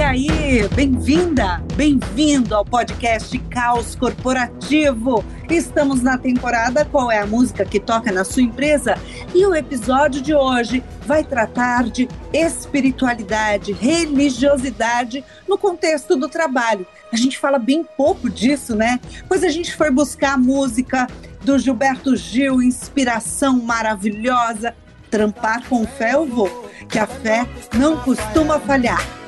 E aí, bem-vinda, bem-vindo ao podcast Caos Corporativo. Estamos na temporada Qual é a música que toca na sua empresa? E o episódio de hoje vai tratar de espiritualidade, religiosidade no contexto do trabalho. A gente fala bem pouco disso, né? Pois a gente foi buscar a música do Gilberto Gil, inspiração maravilhosa. Trampar com fé eu vou, que a fé não costuma falhar.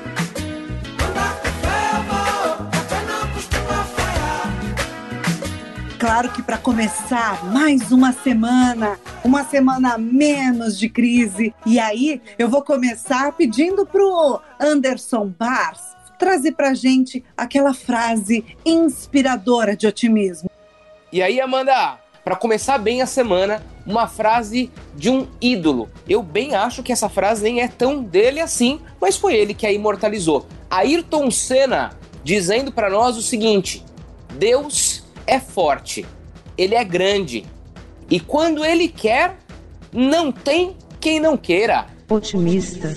Claro que para começar mais uma semana, uma semana menos de crise. E aí eu vou começar pedindo pro Anderson Bars trazer pra gente aquela frase inspiradora de otimismo. E aí, Amanda, para começar bem a semana, uma frase de um ídolo. Eu bem acho que essa frase nem é tão dele assim, mas foi ele que a imortalizou. Ayrton Senna dizendo para nós o seguinte: Deus é forte, ele é grande. E quando ele quer, não tem quem não queira. Otimista.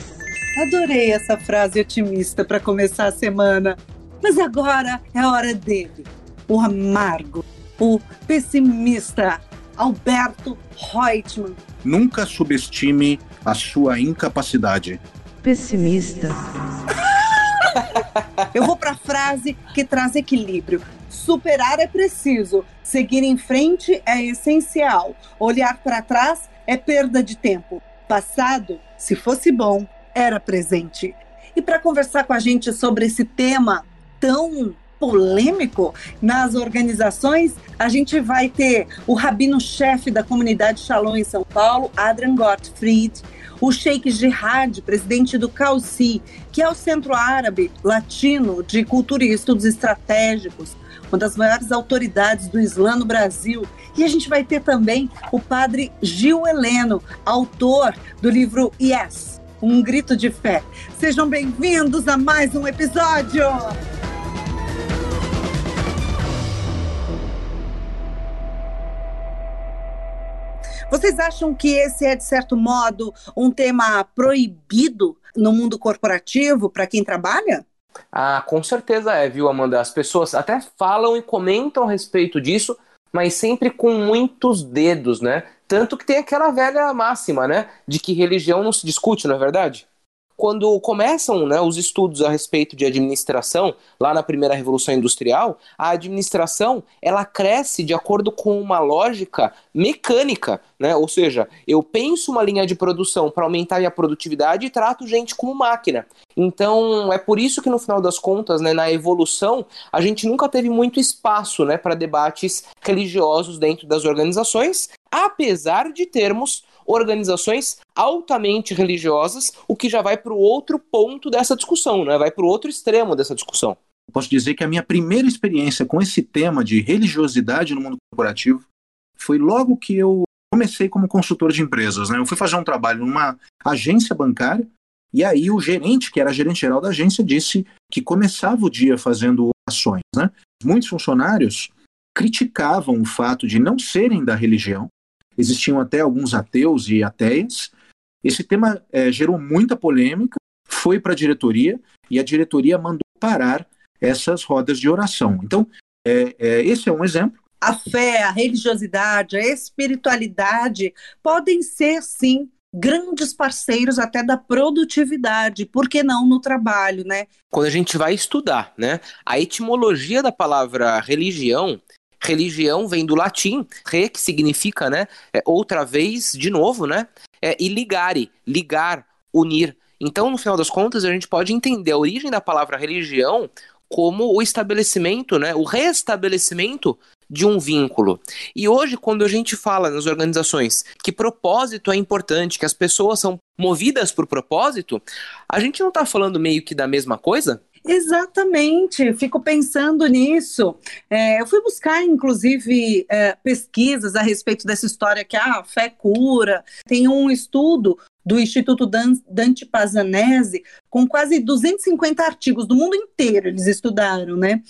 Adorei essa frase otimista para começar a semana. Mas agora é a hora dele, o amargo, o pessimista, Alberto Reutemann. Nunca subestime a sua incapacidade. Pessimista. Eu vou para a frase que traz equilíbrio. Superar é preciso, seguir em frente é essencial. Olhar para trás é perda de tempo. Passado, se fosse bom, era presente. E para conversar com a gente sobre esse tema tão polêmico nas organizações, a gente vai ter o rabino-chefe da comunidade Shalom em São Paulo, Adrian Gottfried, o Sheikh Jihad, presidente do CAUCI, que é o Centro Árabe Latino de Cultura e Estudos Estratégicos, uma das maiores autoridades do Islã no Brasil. E a gente vai ter também o padre Gil Heleno, autor do livro Yes, um grito de fé. Sejam bem-vindos a mais um episódio! Vocês acham que esse é, de certo modo, um tema proibido no mundo corporativo para quem trabalha? Ah, com certeza é, viu, Amanda? As pessoas até falam e comentam a respeito disso, mas sempre com muitos dedos, né? Tanto que tem aquela velha máxima, né? De que religião não se discute, não é verdade? quando começam né, os estudos a respeito de administração, lá na primeira revolução industrial, a administração ela cresce de acordo com uma lógica mecânica, né? Ou seja, eu penso uma linha de produção para aumentar a produtividade e trato gente como máquina. Então é por isso que no final das contas, né, na evolução, a gente nunca teve muito espaço, né, para debates religiosos dentro das organizações, apesar de termos organizações altamente religiosas, o que já vai para o outro ponto dessa discussão, né? vai para o outro extremo dessa discussão. Posso dizer que a minha primeira experiência com esse tema de religiosidade no mundo corporativo foi logo que eu comecei como consultor de empresas. Né? Eu fui fazer um trabalho numa agência bancária e aí o gerente, que era gerente geral da agência, disse que começava o dia fazendo ações. Né? Muitos funcionários criticavam o fato de não serem da religião existiam até alguns ateus e ateias. Esse tema é, gerou muita polêmica, foi para a diretoria e a diretoria mandou parar essas rodas de oração. Então, é, é, esse é um exemplo. A fé, a religiosidade, a espiritualidade podem ser, sim, grandes parceiros até da produtividade, por que não no trabalho, né? Quando a gente vai estudar, né, a etimologia da palavra religião religião vem do latim, re, que significa, né, é, outra vez, de novo, né, é, e ligare, ligar, unir. Então, no final das contas, a gente pode entender a origem da palavra religião como o estabelecimento, né, o restabelecimento de um vínculo. E hoje, quando a gente fala nas organizações que propósito é importante, que as pessoas são movidas por propósito, a gente não está falando meio que da mesma coisa? Exatamente, fico pensando nisso. É, eu fui buscar, inclusive, é, pesquisas a respeito dessa história que ah, a fé cura. Tem um estudo do Instituto Dante Pazanese com quase 250 artigos do mundo inteiro, eles estudaram, né?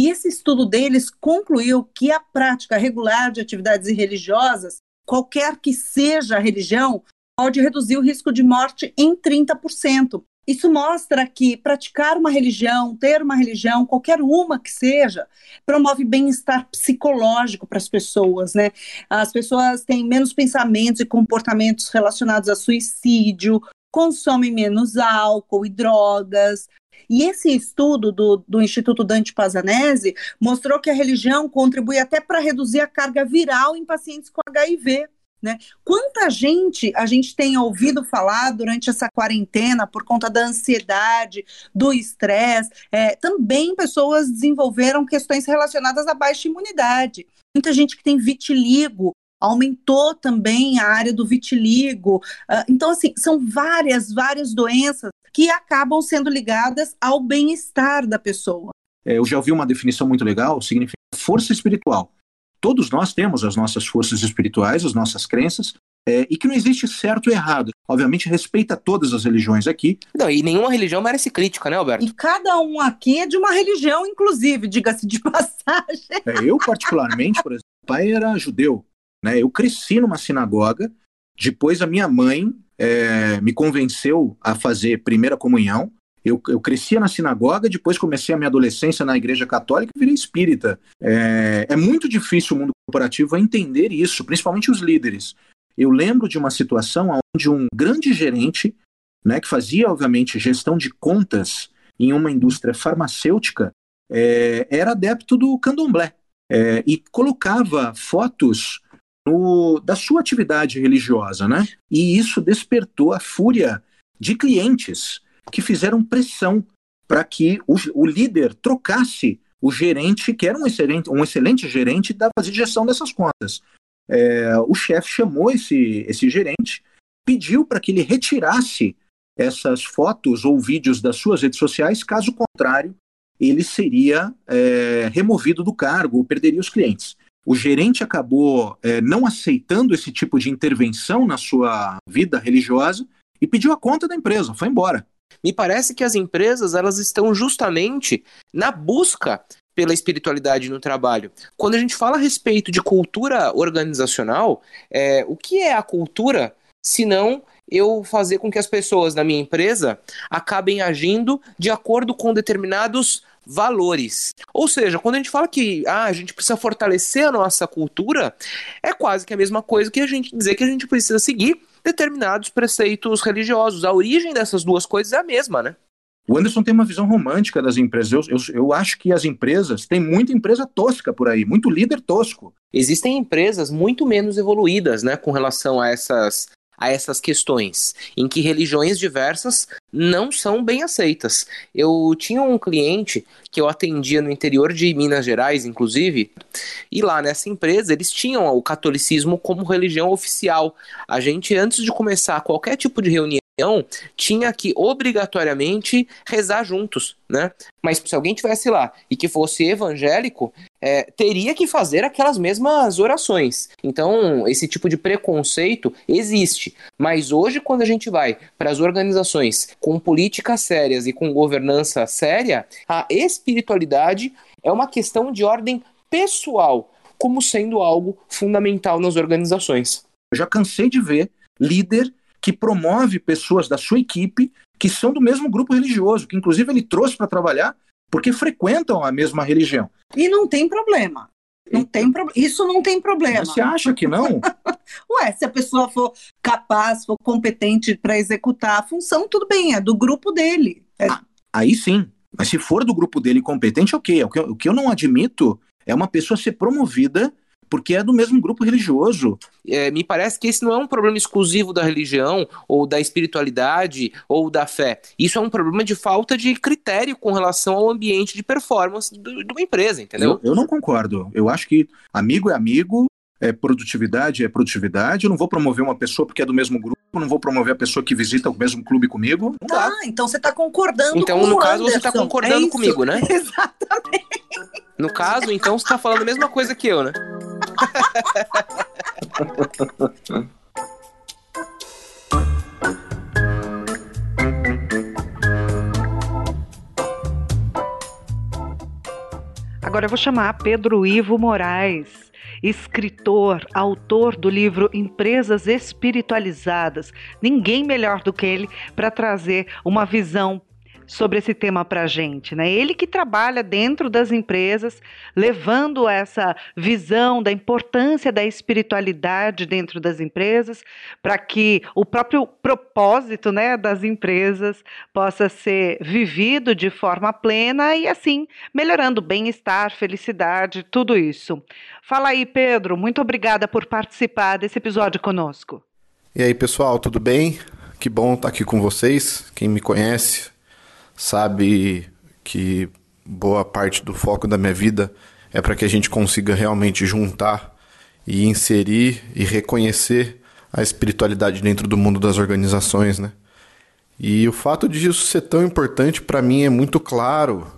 E esse estudo deles concluiu que a prática regular de atividades religiosas, qualquer que seja a religião, pode reduzir o risco de morte em 30%. Isso mostra que praticar uma religião, ter uma religião, qualquer uma que seja, promove bem-estar psicológico para as pessoas, né? As pessoas têm menos pensamentos e comportamentos relacionados a suicídio, consomem menos álcool e drogas. E esse estudo do, do Instituto Dante Pazanese mostrou que a religião contribui até para reduzir a carga viral em pacientes com HIV. Né? Quanta gente a gente tem ouvido falar durante essa quarentena por conta da ansiedade, do estresse, é, também pessoas desenvolveram questões relacionadas à baixa imunidade. Muita gente que tem vitiligo aumentou também a área do vitiligo. Uh, então, assim, são várias, várias doenças que acabam sendo ligadas ao bem-estar da pessoa. É, eu já ouvi uma definição muito legal, significa força espiritual todos nós temos as nossas forças espirituais, as nossas crenças, é, e que não existe certo e errado. Obviamente, respeita todas as religiões aqui. Não, e nenhuma religião merece crítica, né, Alberto? E cada um aqui é de uma religião, inclusive, diga-se de passagem. É, eu, particularmente, por exemplo, pai era judeu. Né? Eu cresci numa sinagoga, depois a minha mãe é, me convenceu a fazer primeira comunhão. Eu, eu crescia na sinagoga, depois comecei a minha adolescência na igreja católica e virei espírita. É, é muito difícil o mundo corporativo entender isso, principalmente os líderes. Eu lembro de uma situação onde um grande gerente, né, que fazia, obviamente, gestão de contas em uma indústria farmacêutica, é, era adepto do candomblé é, e colocava fotos da sua atividade religiosa, né? E isso despertou a fúria de clientes que fizeram pressão para que o, o, líder trocasse o gerente, que era um excelente, um excelente gerente da fazer gestão dessas contas. É, o chefe chamou esse, esse gerente, pediu para que ele retirasse essas fotos ou vídeos das suas redes sociais, caso contrário, ele seria é, removido do cargo ou perderia os clientes. O gerente acabou é, não aceitando esse tipo de intervenção na sua vida religiosa e pediu a conta da empresa, foi embora. Me parece que as empresas elas estão justamente na busca pela espiritualidade no trabalho. Quando a gente fala a respeito de cultura organizacional, é, o que é a cultura se não eu fazer com que as pessoas da minha empresa acabem agindo de acordo com determinados valores. Ou seja, quando a gente fala que ah, a gente precisa fortalecer a nossa cultura, é quase que a mesma coisa que a gente dizer que a gente precisa seguir determinados preceitos religiosos. A origem dessas duas coisas é a mesma, né? O Anderson tem uma visão romântica das empresas. Eu, eu, eu, acho que as empresas, tem muita empresa tosca por aí, muito líder tosco. Existem empresas muito menos evoluídas, né, com relação a essas, a essas questões, em que religiões diversas não são bem aceitas. Eu tinha um cliente que eu atendia no interior de Minas Gerais, inclusive, e lá nessa empresa eles tinham o catolicismo como religião oficial. A gente, antes de começar qualquer tipo de reunião, tinha que obrigatoriamente rezar juntos, né? Mas se alguém tivesse lá e que fosse evangélico, é, teria que fazer aquelas mesmas orações. Então, esse tipo de preconceito existe. Mas hoje, quando a gente vai para as organizações com políticas sérias e com governança séria, a espiritualidade é uma questão de ordem pessoal, como sendo algo fundamental nas organizações. Eu já cansei de ver líder que promove pessoas da sua equipe que são do mesmo grupo religioso, que inclusive ele trouxe para trabalhar porque frequentam a mesma religião. E não tem problema. Não tem pro... Isso não tem problema. Você acha que não? Ué, se a pessoa for capaz, for competente para executar a função, tudo bem, é do grupo dele. É... Ah, aí sim. Mas se for do grupo dele competente, ok. O que, eu, o que eu não admito é uma pessoa ser promovida porque é do mesmo grupo religioso. É, me parece que esse não é um problema exclusivo da religião, ou da espiritualidade, ou da fé. Isso é um problema de falta de critério com relação ao ambiente de performance de uma empresa, entendeu? Eu, eu não concordo. Eu acho que amigo é amigo, é produtividade é produtividade. Eu não vou promover uma pessoa porque é do mesmo grupo, não vou promover a pessoa que visita o mesmo clube comigo. Não tá, dá. então você está concordando então, com no o caso, Anderson. você está concordando é comigo, né? Exatamente. No caso, então, você está falando a mesma coisa que eu, né? Agora eu vou chamar Pedro Ivo Moraes. escritor, autor do livro Empresas Espiritualizadas. Ninguém melhor do que ele para trazer uma visão sobre esse tema para a gente, né? Ele que trabalha dentro das empresas, levando essa visão da importância da espiritualidade dentro das empresas, para que o próprio propósito, né, das empresas possa ser vivido de forma plena e assim melhorando bem-estar, felicidade, tudo isso. Fala aí, Pedro. Muito obrigada por participar desse episódio conosco. E aí, pessoal, tudo bem? Que bom estar aqui com vocês. Quem me conhece sabe que boa parte do foco da minha vida é para que a gente consiga realmente juntar e inserir e reconhecer a espiritualidade dentro do mundo das organizações, né? E o fato de isso ser tão importante para mim é muito claro,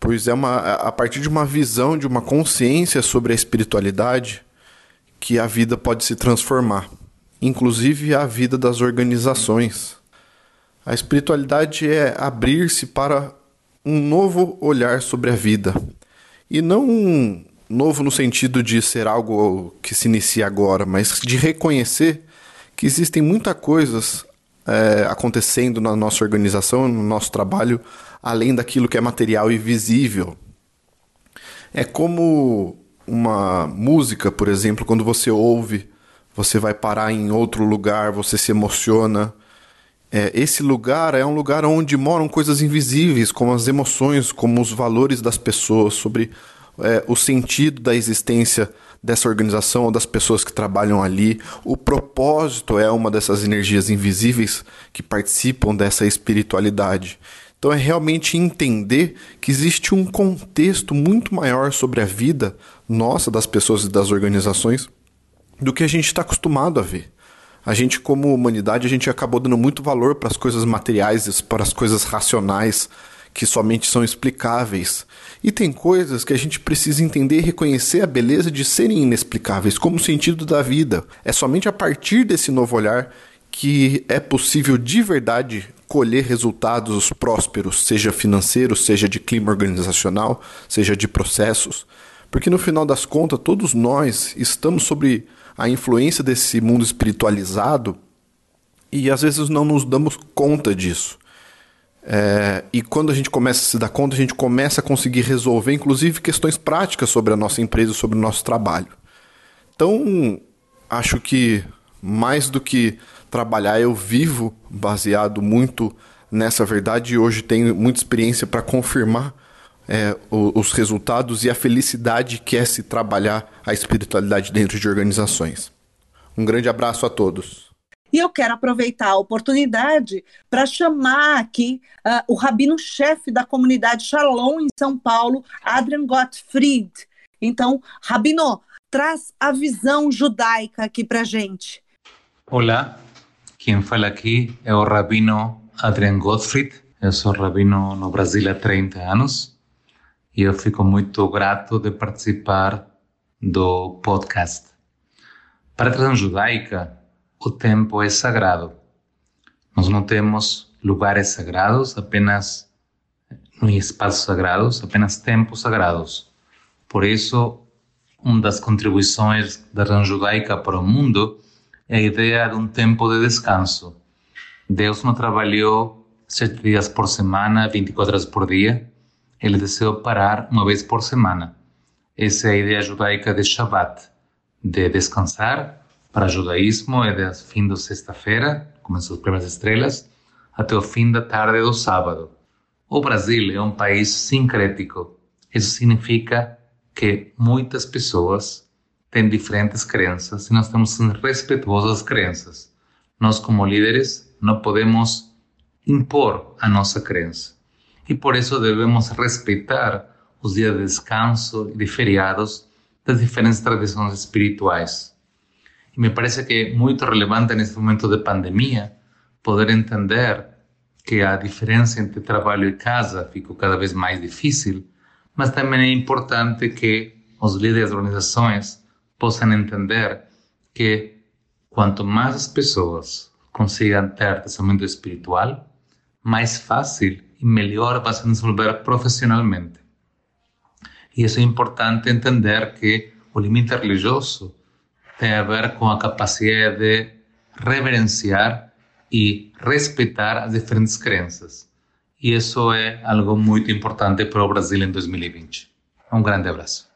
pois é uma a partir de uma visão, de uma consciência sobre a espiritualidade que a vida pode se transformar, inclusive a vida das organizações. A espiritualidade é abrir-se para um novo olhar sobre a vida. E não um novo no sentido de ser algo que se inicia agora, mas de reconhecer que existem muitas coisas é, acontecendo na nossa organização, no nosso trabalho, além daquilo que é material e visível. É como uma música, por exemplo, quando você ouve, você vai parar em outro lugar, você se emociona é, esse lugar é um lugar onde moram coisas invisíveis, como as emoções, como os valores das pessoas, sobre é, o sentido da existência dessa organização ou das pessoas que trabalham ali. O propósito é uma dessas energias invisíveis que participam dessa espiritualidade. Então é realmente entender que existe um contexto muito maior sobre a vida nossa, das pessoas e das organizações, do que a gente está acostumado a ver a gente, como humanidade, a gente acabou dando muito valor para as coisas materiais, para as coisas racionais, que somente são explicáveis. E tem coisas que a gente precisa entender e reconhecer a beleza de serem inexplicáveis, como o sentido da vida. É somente a partir desse novo olhar que é possível de verdade colher resultados prósperos, seja financeiros, seja de clima organizacional, seja de processos. Porque no final das contas, todos nós estamos sobre a influência desse mundo espiritualizado e às vezes não nos damos conta disso. É, e quando a gente começa a se dar conta, a gente começa a conseguir resolver, inclusive, questões práticas sobre a nossa empresa, sobre o nosso trabalho. Então, acho que mais do que trabalhar, eu vivo baseado muito nessa verdade e hoje tenho muita experiência para confirmar é, os resultados e a felicidade que é se trabalhar a espiritualidade dentro de organizações. Um grande abraço a todos. E eu quero aproveitar a oportunidade para chamar aqui uh, o rabino-chefe da comunidade Shalom em São Paulo, Adrian Gottfried. Então, Rabino, traz a visão judaica aqui para gente. Olá, quem fala aqui é o Rabino Adrian Gottfried. Eu sou rabino no Brasil há 30 anos e eu fico muito grato de participar do podcast. Para a tradição judaica, o tempo é sagrado. Nós não temos lugares sagrados, apenas espaços sagrados, apenas tempos sagrados. Por isso, uma das contribuições da religião judaica para o mundo é a ideia de um tempo de descanso. Deus não trabalhou sete dias por semana, 24 horas por dia, ele desejou parar uma vez por semana. Essa é a ideia judaica de Shabbat, de descansar. Para o judaísmo é do fim da sexta-feira, começam as primeiras estrelas, até o fim da tarde do sábado. O Brasil é um país sincrético. Isso significa que muitas pessoas têm diferentes crenças e nós temos que ser respeituosos às crenças. Nós, como líderes, não podemos impor a nossa crença e por isso devemos respeitar os dias de descanso e de feriados das diferentes tradições espirituais. E me parece que é muito relevante nesse momento de pandemia poder entender que a diferença entre trabalho e casa ficou cada vez mais difícil, mas também é importante que os líderes de organizações possam entender que quanto mais as pessoas consigam ter pensamento espiritual, mais fácil melhor vas a desenvolver profissionalmente. E isso é importante entender que o limite religioso tem a ver com a capacidade de reverenciar e respeitar as diferentes crenças. E isso é algo muito importante para o Brasil em 2020. Um grande abraço.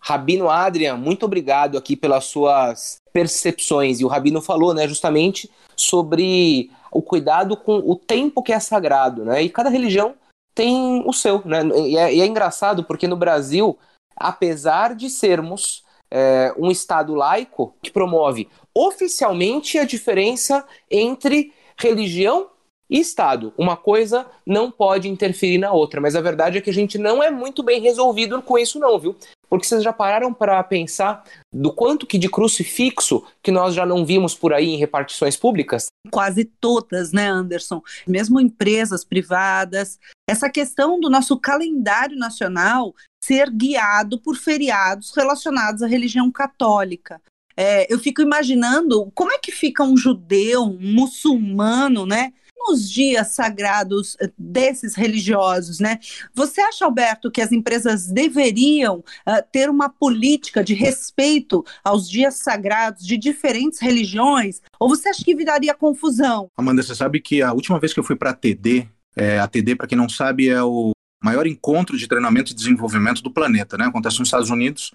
Rabino Adrian, muito obrigado aqui pelas suas percepções. E o Rabino falou, né, justamente sobre o cuidado com o tempo que é sagrado, né? E cada religião tem o seu, né? E é, e é engraçado porque no Brasil, apesar de sermos é, um Estado laico que promove oficialmente a diferença entre religião e Estado. Uma coisa não pode interferir na outra, mas a verdade é que a gente não é muito bem resolvido com isso, não, viu? Porque vocês já pararam para pensar do quanto que de crucifixo que nós já não vimos por aí em repartições públicas? Quase todas, né, Anderson? Mesmo empresas privadas. Essa questão do nosso calendário nacional ser guiado por feriados relacionados à religião católica. É, eu fico imaginando como é que fica um judeu, um muçulmano, né? Nos dias sagrados eh, desses religiosos, né? Você acha, Alberto, que as empresas deveriam uh, ter uma política de respeito aos dias sagrados de diferentes religiões? Ou você acha que viraria confusão? Amanda, você sabe que a última vez que eu fui para a TD, é, a TD, para quem não sabe, é o maior encontro de treinamento e desenvolvimento do planeta, né? Acontece nos Estados Unidos.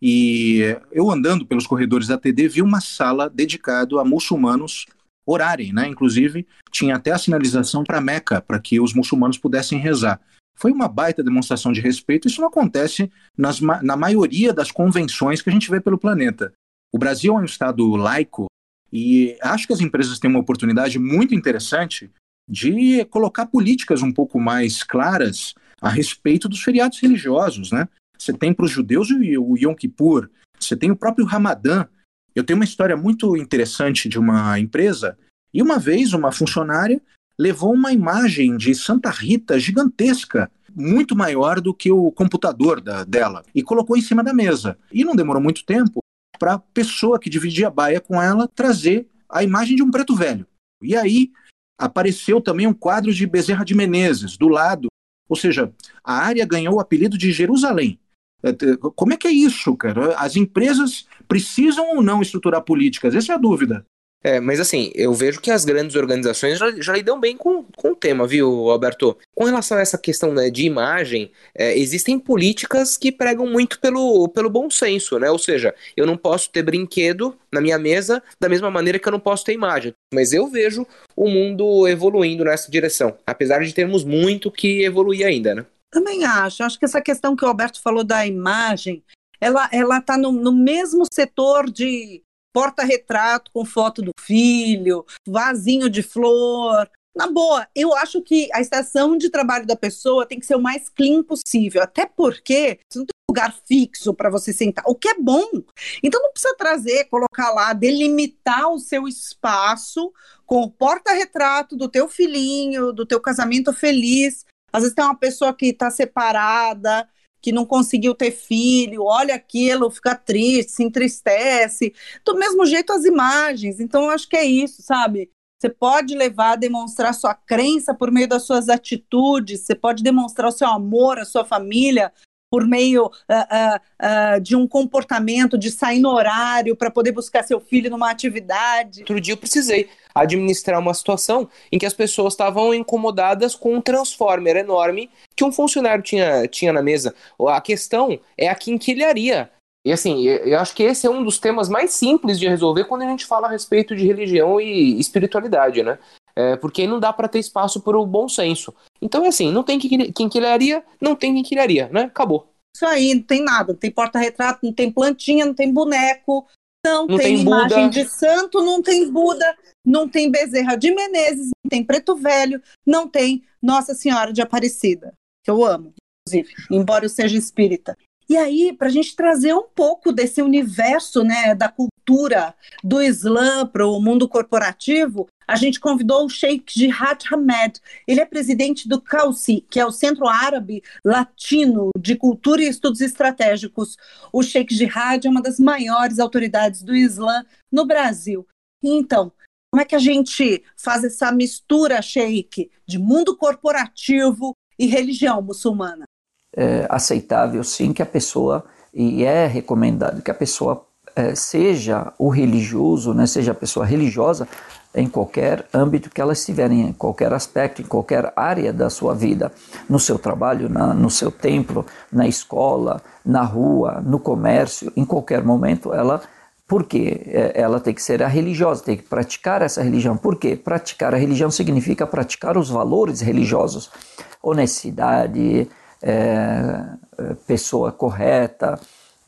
E eu andando pelos corredores da TD vi uma sala dedicada a muçulmanos orarem, né? Inclusive, tinha até a sinalização para Meca, para que os muçulmanos pudessem rezar. Foi uma baita demonstração de respeito. Isso não acontece nas, na maioria das convenções que a gente vê pelo planeta. O Brasil é um estado laico e acho que as empresas têm uma oportunidade muito interessante de colocar políticas um pouco mais claras a respeito dos feriados religiosos, né? Você tem para os judeus o Yom Kippur, você tem o próprio Ramadã, eu tenho uma história muito interessante de uma empresa, e uma vez uma funcionária levou uma imagem de Santa Rita gigantesca, muito maior do que o computador da, dela, e colocou em cima da mesa. E não demorou muito tempo para a pessoa que dividia a baia com ela trazer a imagem de um preto velho. E aí apareceu também um quadro de Bezerra de Menezes do lado, ou seja, a área ganhou o apelido de Jerusalém. É, como é que é isso, cara? As empresas precisam ou não estruturar políticas? Essa é a dúvida. É, mas assim, eu vejo que as grandes organizações já, já lidam bem com, com o tema, viu, Alberto? Com relação a essa questão né, de imagem, é, existem políticas que pregam muito pelo, pelo bom senso, né? Ou seja, eu não posso ter brinquedo na minha mesa da mesma maneira que eu não posso ter imagem. Mas eu vejo o mundo evoluindo nessa direção, apesar de termos muito que evoluir ainda, né? Também acho. Acho que essa questão que o Alberto falou da imagem, ela ela está no, no mesmo setor de porta-retrato com foto do filho, vasinho de flor. Na boa, eu acho que a estação de trabalho da pessoa tem que ser o mais clean possível, até porque você não tem lugar fixo para você sentar, o que é bom. Então não precisa trazer, colocar lá, delimitar o seu espaço com o porta-retrato do teu filhinho, do teu casamento feliz. Às vezes tem uma pessoa que está separada, que não conseguiu ter filho, olha aquilo, fica triste, se entristece. Do mesmo jeito as imagens. Então eu acho que é isso, sabe? Você pode levar a demonstrar sua crença por meio das suas atitudes, você pode demonstrar o seu amor à sua família por meio uh, uh, de um comportamento de sair no horário para poder buscar seu filho numa atividade. Outro dia eu precisei administrar uma situação em que as pessoas estavam incomodadas com um transformer enorme que um funcionário tinha, tinha na mesa. A questão é a quinquilharia. E assim, eu acho que esse é um dos temas mais simples de resolver quando a gente fala a respeito de religião e espiritualidade, né? É, porque não dá para ter espaço para o bom senso. Então é assim, não tem quinquilharia, não tem quinquilharia, né? Acabou. Isso aí, não tem nada, não tem porta-retrato, não tem plantinha, não tem boneco, não, não tem, tem imagem de santo, não tem Buda, não tem Bezerra de Menezes, não tem Preto Velho, não tem Nossa Senhora de Aparecida, que eu amo, inclusive, embora eu seja espírita. E aí, para a gente trazer um pouco desse universo né, da cultura do Islã para o mundo corporativo, a gente convidou o Sheikh Jihad Hamed. Ele é presidente do CAUCI, que é o Centro Árabe Latino de Cultura e Estudos Estratégicos. O Sheikh Jihad é uma das maiores autoridades do Islã no Brasil. Então, como é que a gente faz essa mistura, Sheikh, de mundo corporativo e religião muçulmana? É aceitável, sim, que a pessoa e é recomendado que a pessoa seja o religioso, né, seja a pessoa religiosa em qualquer âmbito que ela estiver, em qualquer aspecto, em qualquer área da sua vida, no seu trabalho, na, no seu templo, na escola, na rua, no comércio, em qualquer momento, ela porque é, ela tem que ser a religiosa, tem que praticar essa religião. Por quê? Praticar a religião significa praticar os valores religiosos. Honestidade, é, é pessoa correta,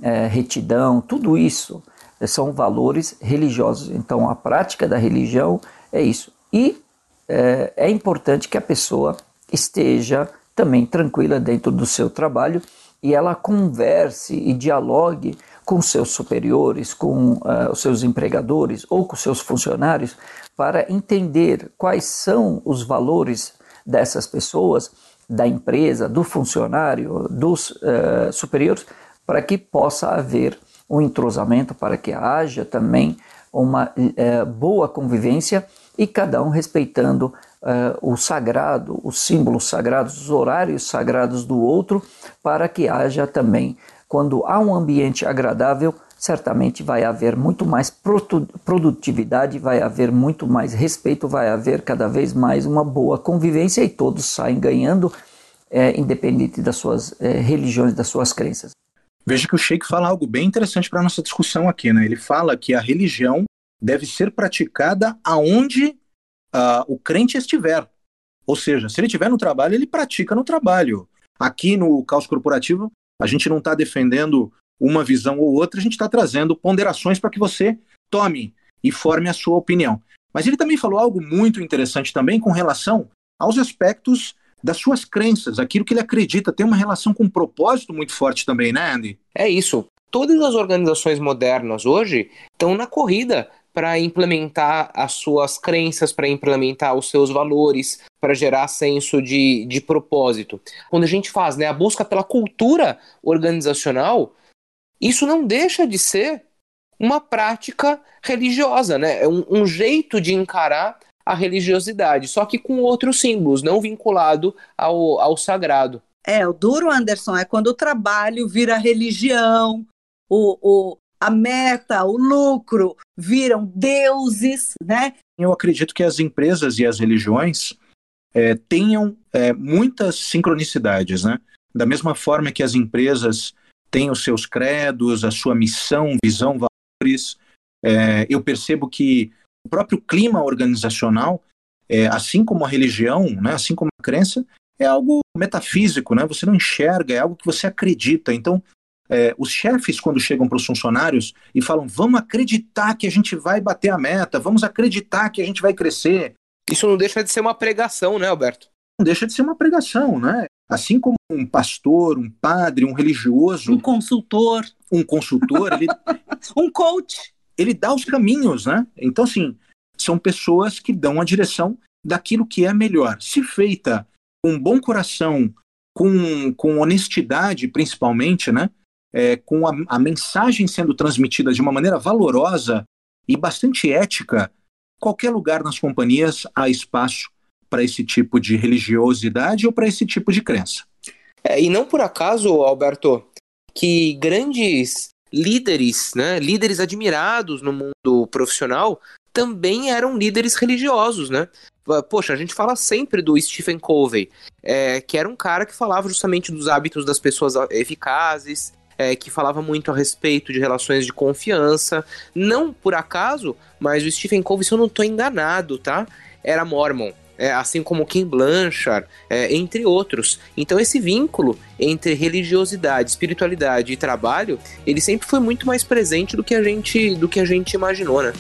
é, retidão, tudo isso são valores religiosos. Então, a prática da religião é isso. E é, é importante que a pessoa esteja também tranquila dentro do seu trabalho e ela converse e dialogue com seus superiores, com uh, os seus empregadores ou com seus funcionários para entender quais são os valores dessas pessoas, da empresa, do funcionário, dos uh, superiores, para que possa haver um entrosamento, para que haja também uma uh, boa convivência e cada um respeitando o sagrado, os símbolos sagrados, os horários sagrados do outro, para que haja também quando há um ambiente agradável, certamente vai haver muito mais produtividade, vai haver muito mais respeito, vai haver cada vez mais uma boa convivência e todos saem ganhando, é, independente das suas é, religiões, das suas crenças. Veja que o Sheik fala algo bem interessante para a nossa discussão aqui. Né? Ele fala que a religião deve ser praticada aonde uh, o crente estiver. Ou seja, se ele estiver no trabalho, ele pratica no trabalho. Aqui no caos corporativo, a gente não está defendendo uma visão ou outra, a gente está trazendo ponderações para que você tome e forme a sua opinião. Mas ele também falou algo muito interessante também com relação aos aspectos das suas crenças, aquilo que ele acredita, tem uma relação com um propósito muito forte também, né, Andy? É isso. Todas as organizações modernas hoje estão na corrida para implementar as suas crenças, para implementar os seus valores, para gerar senso de, de propósito. Quando a gente faz né, a busca pela cultura organizacional, isso não deixa de ser uma prática religiosa, né? É um, um jeito de encarar a religiosidade, só que com outros símbolos, não vinculado ao, ao sagrado. É, o duro, Anderson, é quando o trabalho vira religião, o, o, a meta, o lucro viram deuses, né? Eu acredito que as empresas e as religiões é, tenham é, muitas sincronicidades, né? Da mesma forma que as empresas têm os seus credos, a sua missão, visão, valores, é, eu percebo que o próprio clima organizacional, é, assim como a religião, né, assim como a crença, é algo metafísico, né? Você não enxerga, é algo que você acredita. Então, é, os chefes, quando chegam para os funcionários e falam, vamos acreditar que a gente vai bater a meta, vamos acreditar que a gente vai crescer. Isso não deixa de ser uma pregação, né, Alberto? Não deixa de ser uma pregação, né? Assim como um pastor, um padre, um religioso. Um consultor. Um consultor, ele. um coach. Ele dá os caminhos, né? Então, assim, são pessoas que dão a direção daquilo que é melhor. Se feita com bom coração, com, com honestidade, principalmente, né? é, com a, a mensagem sendo transmitida de uma maneira valorosa e bastante ética, qualquer lugar nas companhias há espaço para esse tipo de religiosidade ou para esse tipo de crença. É, e não por acaso, Alberto, que grandes líderes, né, líderes admirados no mundo profissional, também eram líderes religiosos, né? Poxa, a gente fala sempre do Stephen Covey, é, que era um cara que falava justamente dos hábitos das pessoas eficazes, é, que falava muito a respeito de relações de confiança. Não por acaso, mas o Stephen Covey, se eu não estou enganado, tá? Era mormon. É, assim como Ken Blanchard, é, entre outros. Então esse vínculo entre religiosidade, espiritualidade e trabalho, ele sempre foi muito mais presente do que a gente, do que a gente imaginou, né?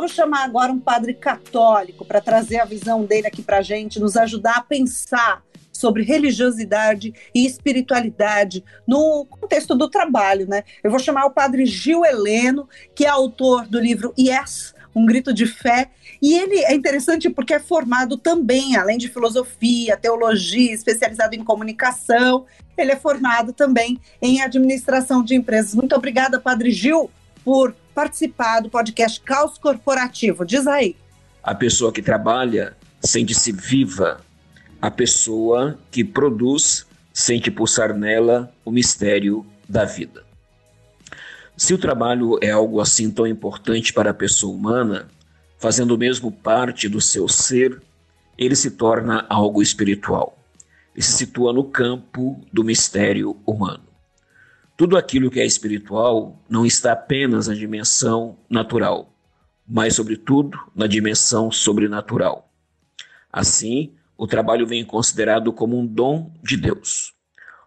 Vamos chamar agora um padre católico para trazer a visão dele aqui para a gente, nos ajudar a pensar sobre religiosidade e espiritualidade no contexto do trabalho, né? Eu vou chamar o padre Gil Heleno, que é autor do livro Yes, um grito de fé. E ele é interessante porque é formado também, além de filosofia, teologia, especializado em comunicação, ele é formado também em administração de empresas. Muito obrigada, Padre Gil, por participar do podcast Caos Corporativo. Diz aí. A pessoa que trabalha sente-se viva. A pessoa que produz sente pulsar nela o mistério da vida. Se o trabalho é algo assim tão importante para a pessoa humana, fazendo mesmo parte do seu ser, ele se torna algo espiritual e se situa no campo do mistério humano. Tudo aquilo que é espiritual não está apenas na dimensão natural, mas, sobretudo, na dimensão sobrenatural. Assim, o trabalho vem considerado como um dom de Deus.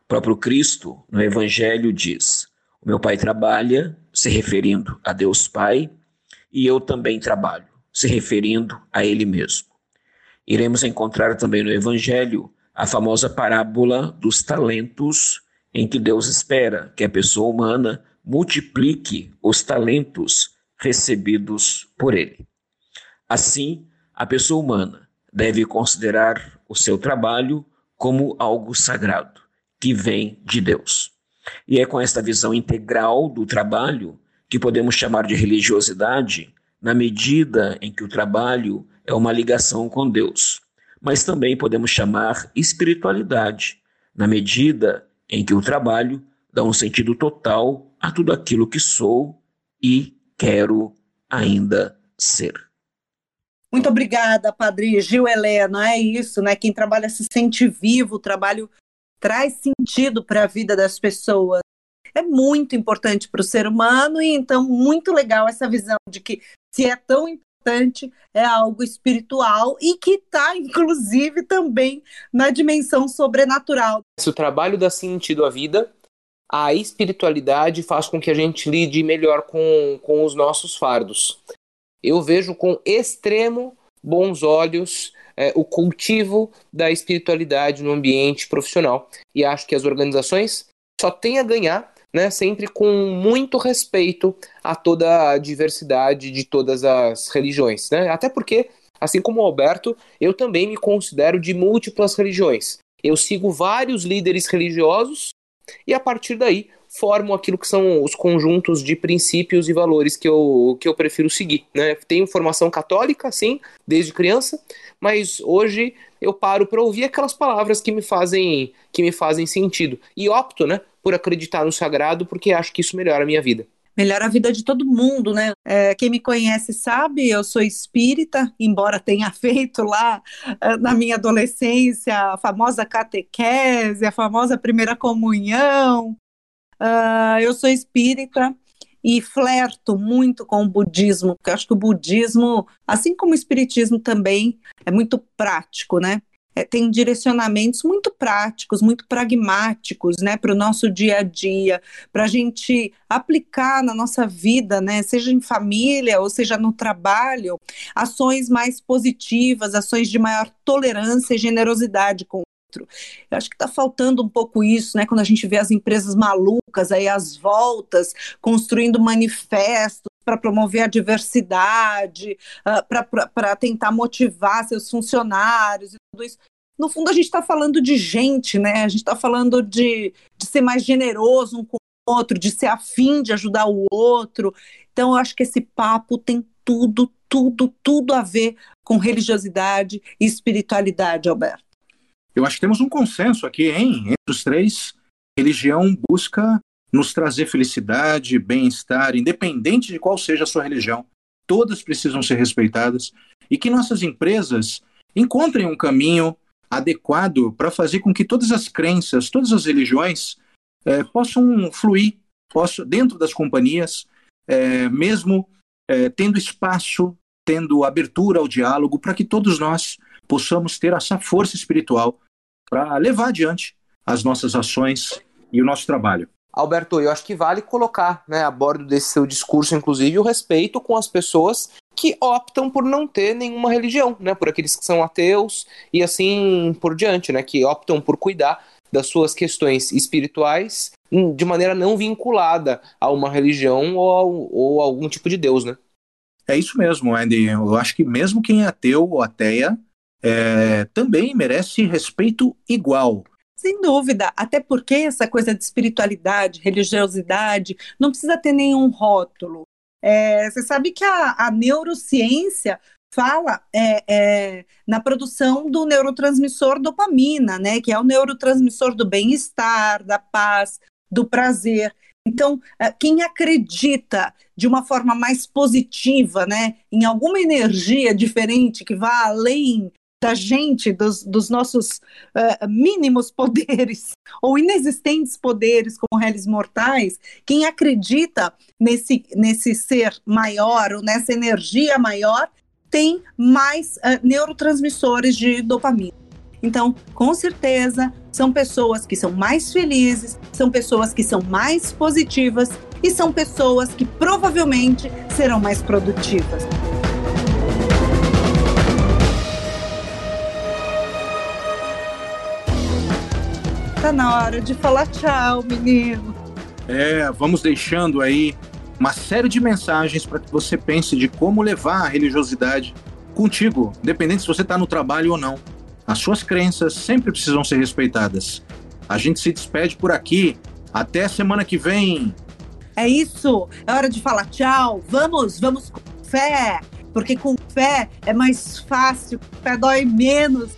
O próprio Cristo, no Evangelho, diz: O meu Pai trabalha, se referindo a Deus Pai, e eu também trabalho, se referindo a Ele mesmo. Iremos encontrar também no Evangelho a famosa parábola dos talentos, em que Deus espera que a pessoa humana multiplique os talentos recebidos por ele. Assim, a pessoa humana deve considerar o seu trabalho como algo sagrado, que vem de Deus. E é com esta visão integral do trabalho que podemos chamar de religiosidade, na medida em que o trabalho é uma ligação com Deus. Mas também podemos chamar espiritualidade, na medida em que o trabalho dá um sentido total a tudo aquilo que sou e quero ainda ser. Muito obrigada, Padre Gil Helena. É isso, né? Quem trabalha se sente vivo, o trabalho traz sentido para a vida das pessoas. É muito importante para o ser humano e então muito legal essa visão de que se é tão importante é algo espiritual e que está inclusive também na dimensão sobrenatural. Se o trabalho dá sentido à vida, a espiritualidade faz com que a gente lide melhor com, com os nossos fardos. Eu vejo com extremo bons olhos é, o cultivo da espiritualidade no ambiente profissional. E acho que as organizações só têm a ganhar, né, sempre com muito respeito a toda a diversidade de todas as religiões. Né? Até porque, assim como o Alberto, eu também me considero de múltiplas religiões. Eu sigo vários líderes religiosos e a partir daí formam aquilo que são os conjuntos de princípios e valores que eu, que eu prefiro seguir. Né? Tenho formação católica, sim, desde criança, mas hoje eu paro para ouvir aquelas palavras que me fazem que me fazem sentido e opto, né, por acreditar no sagrado porque acho que isso melhora a minha vida melhora a vida de todo mundo, né? É, quem me conhece sabe, eu sou espírita, embora tenha feito lá é, na minha adolescência a famosa catequese, a famosa primeira comunhão. Uh, eu sou espírita e flerto muito com o budismo, porque acho que o budismo, assim como o espiritismo também, é muito prático, né? É, tem direcionamentos muito práticos, muito pragmáticos, né, para o nosso dia a dia, para a gente aplicar na nossa vida, né, seja em família ou seja no trabalho, ações mais positivas, ações de maior tolerância e generosidade com outro. Eu acho que está faltando um pouco isso, né? Quando a gente vê as empresas malucas aí às voltas, construindo manifestos para promover a diversidade, uh, para tentar motivar seus funcionários e tudo isso. No fundo, a gente está falando de gente, né? A gente está falando de, de ser mais generoso um com o outro, de ser afim de ajudar o outro. Então, eu acho que esse papo tem tudo, tudo, tudo a ver com religiosidade e espiritualidade, Alberto. Eu acho que temos um consenso aqui, hein? Entre os três, religião busca nos trazer felicidade, bem-estar, independente de qual seja a sua religião. Todas precisam ser respeitadas e que nossas empresas encontrem um caminho adequado para fazer com que todas as crenças, todas as religiões é, possam fluir possam, dentro das companhias, é, mesmo é, tendo espaço, tendo abertura ao diálogo, para que todos nós possamos ter essa força espiritual para levar adiante as nossas ações e o nosso trabalho. Alberto, eu acho que vale colocar né, a bordo desse seu discurso, inclusive, o respeito com as pessoas que optam por não ter nenhuma religião, né, por aqueles que são ateus e assim por diante, né, que optam por cuidar das suas questões espirituais de maneira não vinculada a uma religião ou, ou a algum tipo de Deus, né? É isso mesmo, Andy. Eu acho que mesmo quem é ateu ou ateia é, também merece respeito igual. Sem dúvida, até porque essa coisa de espiritualidade, religiosidade, não precisa ter nenhum rótulo. É, você sabe que a, a neurociência fala é, é, na produção do neurotransmissor dopamina, né? Que é o neurotransmissor do bem-estar, da paz, do prazer. Então, é, quem acredita de uma forma mais positiva, né, em alguma energia diferente que vá além da gente, dos, dos nossos uh, mínimos poderes ou inexistentes poderes como réis mortais, quem acredita nesse, nesse ser maior ou nessa energia maior tem mais uh, neurotransmissores de dopamina. Então, com certeza, são pessoas que são mais felizes, são pessoas que são mais positivas e são pessoas que provavelmente serão mais produtivas. Tá na hora de falar tchau, menino. É, vamos deixando aí uma série de mensagens para que você pense de como levar a religiosidade contigo, independente se você está no trabalho ou não. As suas crenças sempre precisam ser respeitadas. A gente se despede por aqui. Até semana que vem. É isso. É hora de falar tchau. Vamos, vamos com fé. Porque com fé é mais fácil, fé dói menos.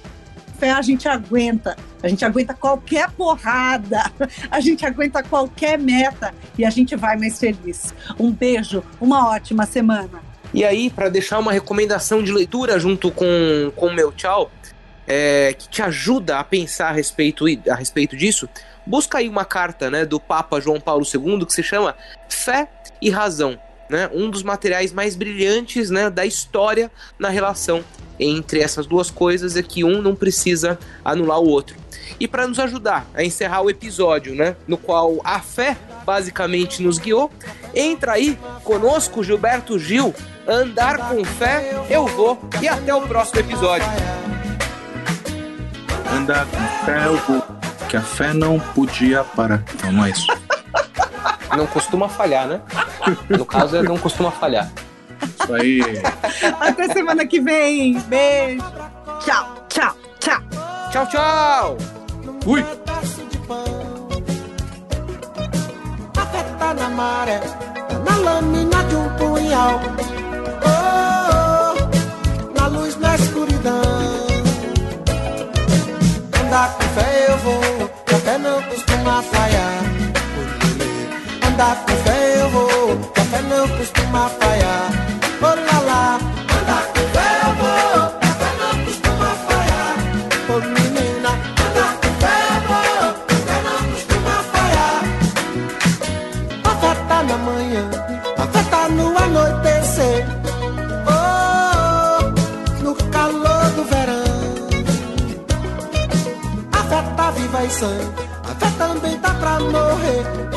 Fé a gente aguenta. A gente aguenta qualquer porrada. A gente aguenta qualquer meta. E a gente vai mais feliz. Um beijo, uma ótima semana. E aí, para deixar uma recomendação de leitura junto com o meu tchau, é, que te ajuda a pensar a respeito, a respeito disso, busca aí uma carta né, do Papa João Paulo II que se chama Fé e Razão. Né, um dos materiais mais brilhantes né, da história na relação entre essas duas coisas é que um não precisa anular o outro. E para nos ajudar a encerrar o episódio, né, no qual a fé basicamente nos guiou, entra aí conosco, Gilberto Gil, andar com fé, eu vou e até o próximo episódio andar com fé, eu vou. Que a fé não podia parar. Então não é isso. Não costuma falhar, né? No caso, é não costuma falhar. Isso aí. Até semana que vem. Beijo. Tchau, tchau, tchau. Tchau, tchau. Fui. Tá na maré, na lâmina de um punhal. Oh, oh, na luz, na escuridão andar com fé Andar com fé eu vou, que a fé não costuma falhar. Oh lá lá, andar com fé eu vou, que a fé não costuma falhar. Oh menina, andar com fé eu vou, que a fé não costuma falhar. A fé tá na manhã, a fé tá no anoitecer. traição. A fé também tá pra morrer.